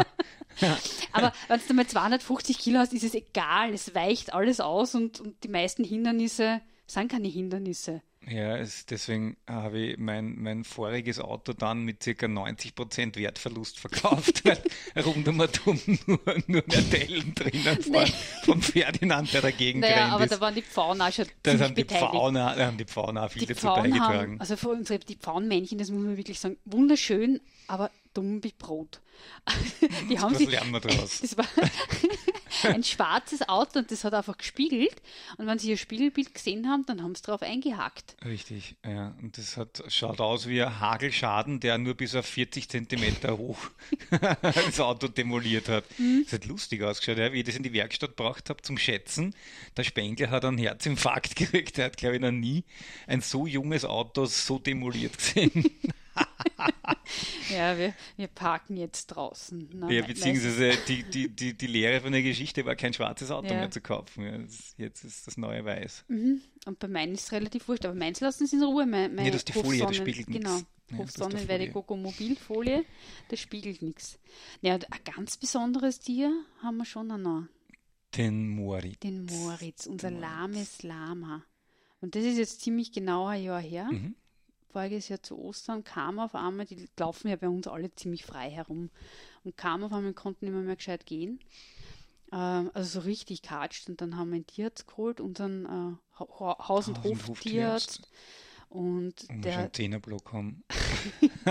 Aber wenn du mal 250 Kilo hast, ist es egal. Es weicht alles aus und, und die meisten Hindernisse sind keine Hindernisse. Ja, es, deswegen habe ich mein, mein voriges Auto dann mit ca. 90% Wertverlust verkauft, weil rund um nur, nur mehr Dellen drinnen Nee. von Ferdinand, der dagegen Naja, gerannt aber ist. da waren die Pfauen auch schon da haben die. Pfauen, haben die Pfauen auch viel die dazu Pfauen beigetragen. haben, also für unsere, die Pfauenmännchen, das muss man wirklich sagen, wunderschön, aber dumm wie Brot. Die haben Was sich, lernen wir daraus? das war ein schwarzes Auto und das hat einfach gespiegelt. Und wenn sie ihr Spiegelbild gesehen haben, dann haben sie drauf eingehackt. Richtig, ja. Und das hat, schaut aus wie ein Hagelschaden, der nur bis auf 40 Zentimeter hoch das Auto demoliert hat. Mhm. Das hat lustig ausgeschaut, ja, wie ich das in die Werkstatt gebracht habe zum Schätzen. Der Spengler hat einen Herzinfarkt gekriegt. Der hat, glaube ich, noch nie ein so junges Auto so demoliert gesehen. Ja, wir, wir parken jetzt draußen. Na, ja, me- beziehungsweise die, die, die, die Lehre von der Geschichte war, kein schwarzes Auto Ja. mehr zu kaufen. Ja, das, jetzt ist das neue Weiß. Und bei meinen ist es relativ wurscht, aber meins lassen sie in Ruhe. Mein, mein Ja, das ist die Folie, das spiegelt nix. Genau, Ja, Hofsonnenweide Folie. Gogo-Mobilfolie, das spiegelt nichts. Ja, und ein ganz besonderes Tier haben wir schon noch. Den Moritz. Den Moritz, unser Moritz. lahmes Lama. Und das ist jetzt ziemlich genau ein Jahr her. Mhm. Voriges Jahr zu Ostern kam auf einmal, die laufen ja bei uns alle ziemlich frei herum, und kam auf einmal, konnten nicht mehr, mehr gescheit gehen. Ähm, also so richtig katscht. Und dann haben wir einen Tierarzt geholt, unseren äh, Ha- Ha- Haus- und Haus- und Hoftierarzt. Und Und der einen Zehnerblock haben.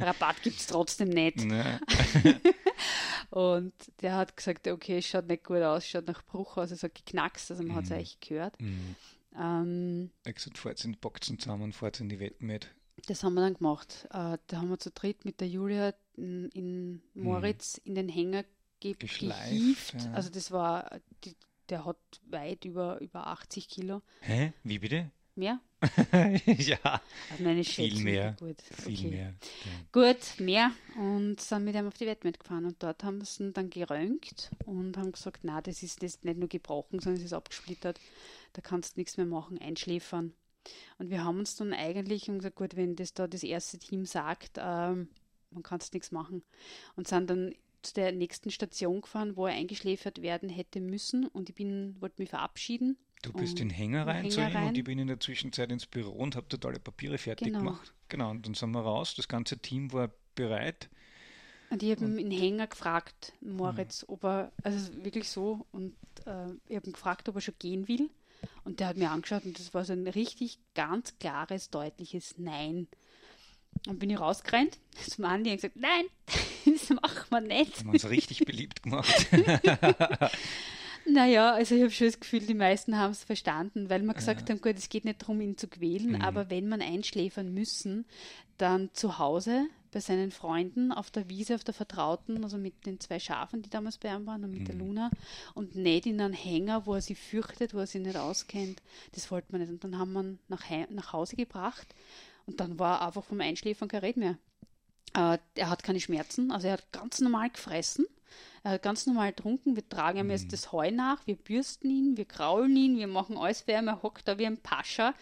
Rabatt gibt es trotzdem nicht. Ne? Und der hat gesagt, okay, es schaut nicht gut aus, schaut nach Bruch aus, es hat geknackst, also man hat es eigentlich gehört. Mhm. Ähm, gesagt, fahrt in die Boxen zusammen und fahrt in die Wetten mit. das haben wir dann gemacht. Äh, da haben wir zu dritt mit der Julia in, in Moritz in den Hänger ge. Geschleift, gehievt. ja. Also das war, die, der hat weit über, über 80 Kilo. Hä? Wie bitte? Mehr? ja, Also meine viel Schätzung, mehr. Gut, Viel okay. mehr. Gut, mehr. Und sind mit ihm auf die Wett mitgefahren. Und dort haben sie ihn dann geröntgt und haben gesagt, na, das ist das nicht nur gebrochen, sondern es ist abgesplittert. Da kannst du nichts mehr machen, einschläfern. Und wir haben uns dann eigentlich und gesagt, gut, wenn das da das erste Team sagt, ähm, man kann es nichts machen. Und sind dann zu der nächsten Station gefahren, wo er eingeschläfert werden hätte müssen. Und ich bin, wollte mich verabschieden. Du bist in Hänger rein zu ihm rein. und ich bin in der Zwischenzeit ins Büro und habe dort alle Papiere fertig Genau. gemacht. Genau, und dann sind wir raus. Das ganze Team war bereit. Und ich habe ihn in Hänger gefragt, Moritz, ob er, also wirklich so, und äh, ich habe ihn gefragt, ob er schon gehen will. Und der hat mir angeschaut und das war so ein richtig ganz klares, deutliches Nein. Und bin ich rausgerannt zum Andi und gesagt, nein, das machen wir nicht. Haben wir uns richtig beliebt gemacht. Naja, also ich habe schon das Gefühl, die meisten haben es verstanden, weil wir gesagt haben, gut, es geht nicht darum, ihn zu quälen, Mhm. aber wenn man einschläfern müssen, dann zu Hause bei seinen Freunden auf der Wiese, auf der Vertrauten, also mit den zwei Schafen, die damals bei ihm waren und mit Mhm. der Luna und nicht in einen Hänger, wo er sich fürchtet, wo er sich nicht auskennt. Das wollte man nicht. Und dann haben wir ihn nach, nach Hause gebracht und dann war einfach vom Einschläfern kein Red mehr. Äh, er hat keine Schmerzen, also er hat ganz normal gefressen, hat ganz normal getrunken. Wir tragen ihm jetzt das Heu nach, wir bürsten ihn, wir kraulen ihn, wir machen alles für ihn, er hockt da wie ein Pascha.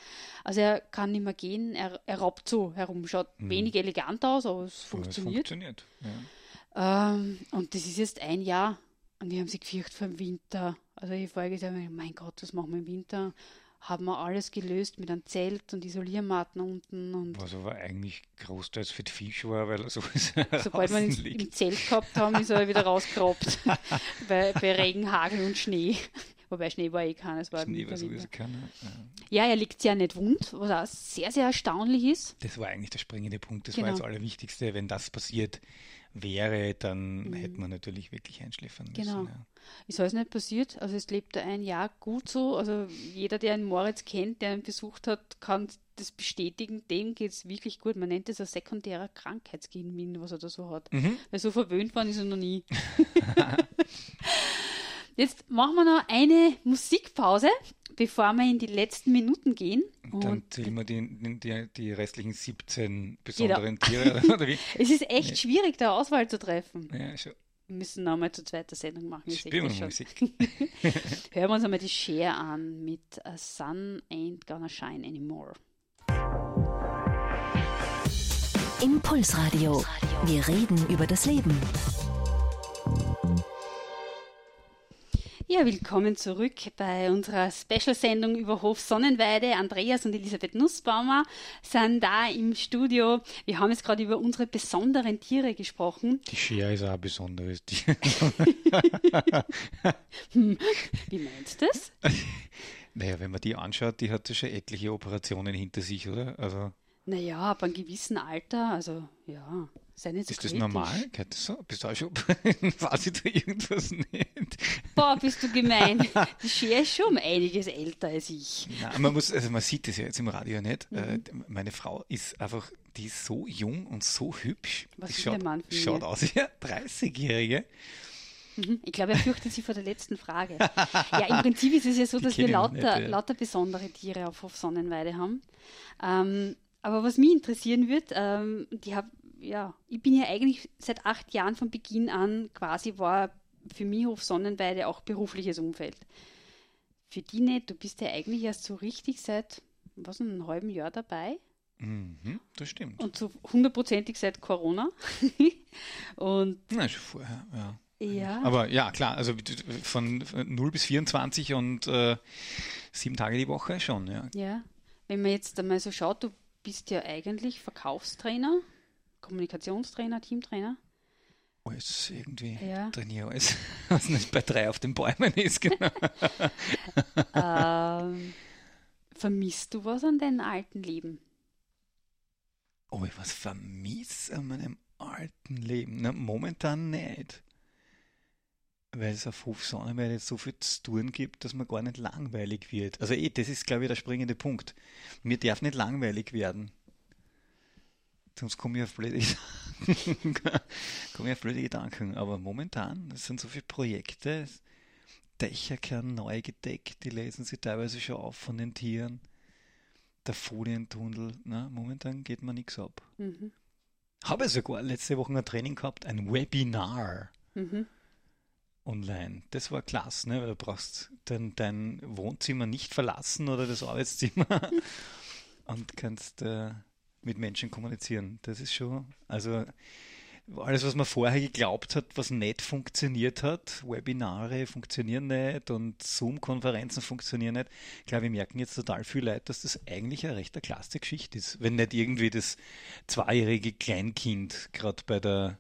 Also er kann nicht mehr gehen, er, er robbt so herum, schaut wenig elegant aus, aber es Aber es funktioniert. funktioniert. Ja. Ähm, und das ist jetzt ein Jahr und wir haben sie gefürchtet vor dem Winter. Also ich vorher gesagt, mein Gott, was machen wir im Winter? Haben wir alles gelöst mit einem Zelt und Isoliermatten unten und Was aber eigentlich großteils für die Fische war, weil er so Sobald wir ihn liegt. im Zelt gehabt haben, ist er wieder rausgerobbt. bei, bei Regen, Hagel und Schnee. Wobei Schnee war eh keiner, es war Schnee war sowieso keiner. Ja. Ja, er liegt ja nicht wund, was auch sehr, sehr erstaunlich ist. Das war eigentlich der springende Punkt. Das Genau. war das Allerwichtigste. Wenn das passiert wäre, dann hätte man natürlich wirklich einschläfern müssen. Mhm. Genau. Ja. Ist alles nicht passiert. Also es lebt er ein Jahr gut so. Also jeder, der einen Moritz kennt, der ihn besucht hat, kann das bestätigen. Dem geht es wirklich gut. Man nennt das ein sekundärer Krankheitsgewinn, was er da so hat. Mhm. Weil so verwöhnt worden ist er noch nie. Jetzt machen wir noch eine Musikpause, bevor wir in die letzten Minuten gehen. Und dann zählen wir die, die, die restlichen 17 besonderen Tiere. Oder wie? es ist echt schwierig, da Auswahl zu treffen. Ja, schon. Wir müssen nochmal zur zweiten Sendung machen. Ich Spielen wir mal schon. Musik. Hören wir uns einmal die Share an mit A Sun Ain't Gonna Shine Anymore. Impulsradio. Wir reden über das Leben. Ja, willkommen zurück bei unserer Special-Sendung über Hof Sonnenweide. Andreas und Elisabeth Nussbaumer sind da im Studio. Wir haben jetzt gerade über unsere besonderen Tiere gesprochen. Die Schere ist auch ein besonderes Tier. hm, wie meinst du das? Naja, wenn man die anschaut, die hat ja schon etliche Operationen hinter sich, oder? Also naja, ab einem gewissen Alter, also ja, sei nicht so Ist das normal? Geht das so? Bist du auch schon, weiß ich da irgendwas nicht? Boah, bist du gemein. Die Schere ist schon um einiges älter als ich. Nein, man muss, also man sieht das ja jetzt im Radio nicht. Mhm. meine Frau ist einfach, die ist so jung und so hübsch. Was ist schaut, der Mann von schaut mir? aus wie eine 30-Jährige. Mhm. Ich glaube, er fürchtet sich vor der letzten Frage. Ja, im Prinzip ist es ja so, dass wir lauter, nicht, ja. lauter besondere Tiere auf Hof Sonnenweide haben. Ähm, aber was mich interessieren wird, ähm, die hab, ja, ich bin ja eigentlich seit acht Jahren von Beginn an quasi war für mich Hof Sonnenweide auch berufliches Umfeld. Für die nicht, du bist ja eigentlich erst so richtig seit, was, einem halben Jahr dabei Mhm, das stimmt. und so hundertprozentig seit Corona. und Na, schon vorher, ja. ja, Aber ja, klar, also von 0 bis 24 und äh, sieben Tage die Woche schon, ja. Ja, wenn man jetzt einmal so schaut, du bist ja eigentlich Verkaufstrainer, Kommunikationstrainer, Teamtrainer. Alles irgendwie Ja. trainiere alles, was nicht bei drei auf den Bäumen ist, genau. ähm, vermisst du was an deinem alten Leben? Ob ich was vermisse an meinem alten Leben? Na, momentan nicht. Weil es auf Hof Sonnenweide jetzt so viel zu tun gibt, dass man gar nicht langweilig wird. Also eh, das ist, glaube ich, der springende Punkt. Mir darf nicht langweilig werden. Sonst komme ich auf blöde Gedanken. komme ich auf blöde Gedanken. Aber momentan, es sind so viele Projekte. Dächer werden neu gedeckt, die lesen sie teilweise schon auf von den Tieren. Der Folientunnel, na, momentan geht mir nichts ab. Mhm. Habe sogar letzte Woche ein Training gehabt, ein Webinar Mhm. online. Das war klasse, ne? weil du brauchst dein, dein Wohnzimmer nicht verlassen oder das Arbeitszimmer und kannst äh, mit Menschen kommunizieren. Das ist schon, also alles, was man vorher geglaubt hat, was nicht funktioniert hat, Webinare funktionieren nicht und Zoom-Konferenzen funktionieren nicht, glaube ich, merken jetzt total viele Leute, dass das eigentlich eine recht klasse Geschichte ist. Wenn nicht irgendwie das zweijährige Kleinkind gerade bei der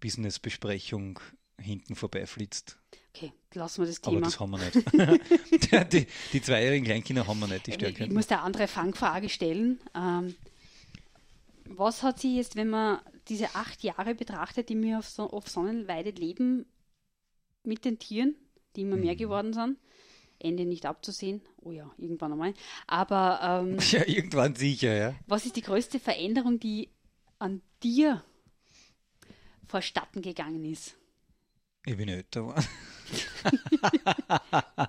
Business-Besprechung hinten vorbeiflitzt. Okay, lassen wir das Aber Thema. das haben wir nicht. die, die zweijährigen Kleinkinder haben wir nicht, die ich, stärker. ich muss da eine andere Fangfrage stellen. Ähm, was hat sie jetzt, wenn man diese acht Jahre betrachtet, die wir auf, so auf Sonnenweide leben, mit den Tieren, die immer Mhm. mehr geworden sind? Ende nicht abzusehen. Oh ja, irgendwann einmal. Aber ähm, Ja, irgendwann sicher, ja. was ist die größte Veränderung, die an dir vorstatten gegangen ist? Ich bin älter geworden.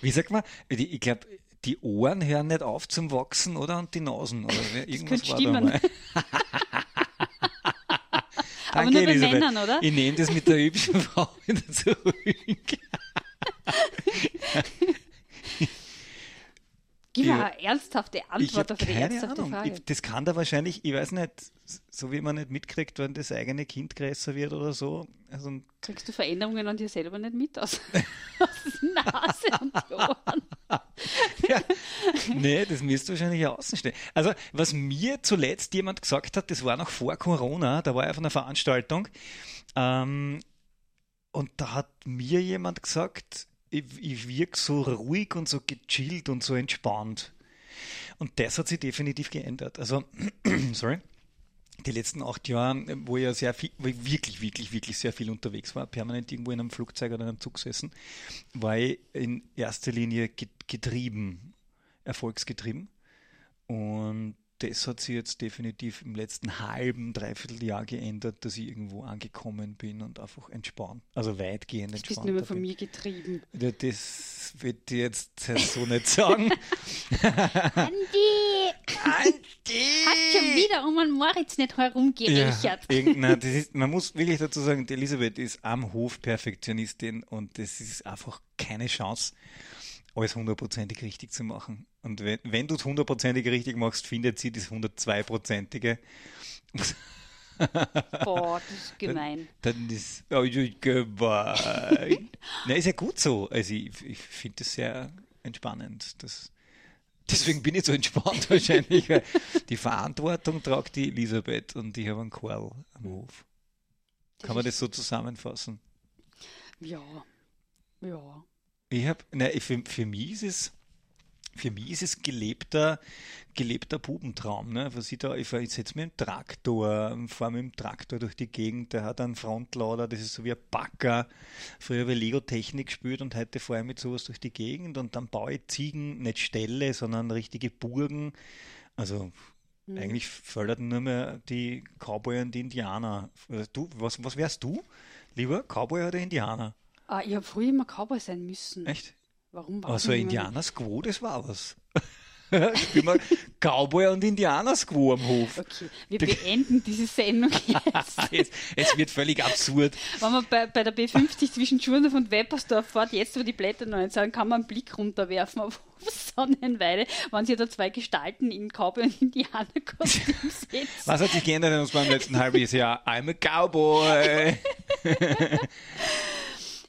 Wie sagt man? Ich glaube, die Ohren hören nicht auf zum Wachsen, oder? Und die Nasen. Oder irgendwas könnte war stimmen. da mal. Aber Danke, nur bei Elisabeth. Männern, oder? Ich nehme das mit der hübschen Frau wieder zurück. Gib mir eine ernsthafte Antwort auf die ernsthafte Ahnung. Frage. Ich, das kann da wahrscheinlich, ich weiß nicht, so wie man nicht mitkriegt, wenn das eigene Kind größer wird oder so. Also Kriegst du Veränderungen an dir selber nicht mit aus? aus Nase und Ohren. ja. Nee, das müsste wahrscheinlich außen stehen. Also, was mir zuletzt jemand gesagt hat, das war noch vor Corona, da war ich auf einer Veranstaltung, ähm, und da hat mir jemand gesagt, ich, ich wirke so ruhig und so gechillt und so entspannt. Und das hat sich definitiv geändert. Also, sorry. Die letzten acht Jahre, wo ich ja sehr viel, wirklich, wirklich, wirklich sehr viel unterwegs war, permanent irgendwo in einem Flugzeug oder in einem Zug gesessen, war ich in erster Linie ge- getrieben, erfolgsgetrieben. Und das hat sich jetzt definitiv im letzten halben, dreiviertel Jahr geändert, dass ich irgendwo angekommen bin und einfach entspannt, also weitgehend Du bist entspannt. nicht mehr von mir getrieben. Ja, das ich jetzt so nicht sagen. Andi! Andi! Hat schon wieder um einen Moritz nicht herumgerechert. irgend- nein, das ist, man muss wirklich dazu sagen, die Elisabeth ist am Hof Perfektionistin und das ist einfach keine Chance, alles hundertprozentig richtig zu machen. Und wenn, wenn du es hundertprozentig richtig machst, findet sie das hundertzweiprozentige. Boah, das ist gemein. Dann, dann ist oh, gemein. Na, ist ja gut so. Also ich, ich finde das sehr entspannend. Das, deswegen bin ich so entspannt wahrscheinlich, weil die Verantwortung tragt die Elisabeth und ich habe einen Karl am Hof. Kann man das so zusammenfassen? Ja, ja. Ich habe, für, für mich ist es für mich ist es gelebter, gelebter Bubentraum. Ne? Was ich da, ich, ich setze mir einen Traktor, fahre mit dem Traktor durch die Gegend, der hat einen Frontlader, das ist so wie ein Backer. Früher habe ich Lego-Technik gespielt und heute fahre ich mit sowas durch die Gegend und dann baue ich Ziegen, nicht Ställe, sondern richtige Burgen. Also mhm. eigentlich förderten nur mehr die Cowboy und die Indianer. Du, was, was wärst du? Lieber Cowboy oder Indianer? Ah, ich habe früher immer Cowboy sein müssen. Echt? Warum war Also Indianer Squo, das war was. Spielen wir Cowboy und Indianer Squo am Hof. Okay, wir beenden diese Sendung jetzt. es, wird völlig absurd. Wenn man bei, bei der B50 zwischen Schurndorf und Weppersdorf fährt, jetzt wo die Blätter neu sind, kann man einen Blick runterwerfen auf Sonnenweide, wenn sie da zwei Gestalten in Cowboy und Indianerkostüm sitzen. Was hat sich geändert in uns beim letzten halben Jahr? I'm a Cowboy.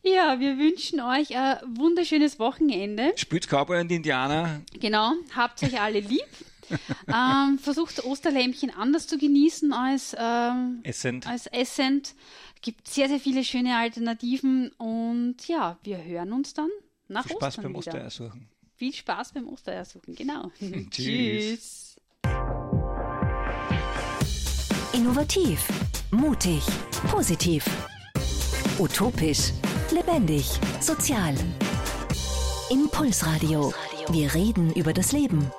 Ja, wir wünschen euch ein wunderschönes Wochenende. Spült Cowboy und Indianer. Genau, habt euch alle lieb. ähm, versucht Osterlämpchen anders zu genießen als, ähm, Essend. als Essend. Gibt sehr, sehr viele schöne Alternativen und ja, wir hören uns dann nach Viel Ostern Spaß beim wieder. Ostereiersuchen. Viel Spaß beim Ostereiersuchen, genau. Tschüss. Innovativ, mutig, positiv, utopisch, lebendig, sozial. Impulsradio. Wir reden über das Leben.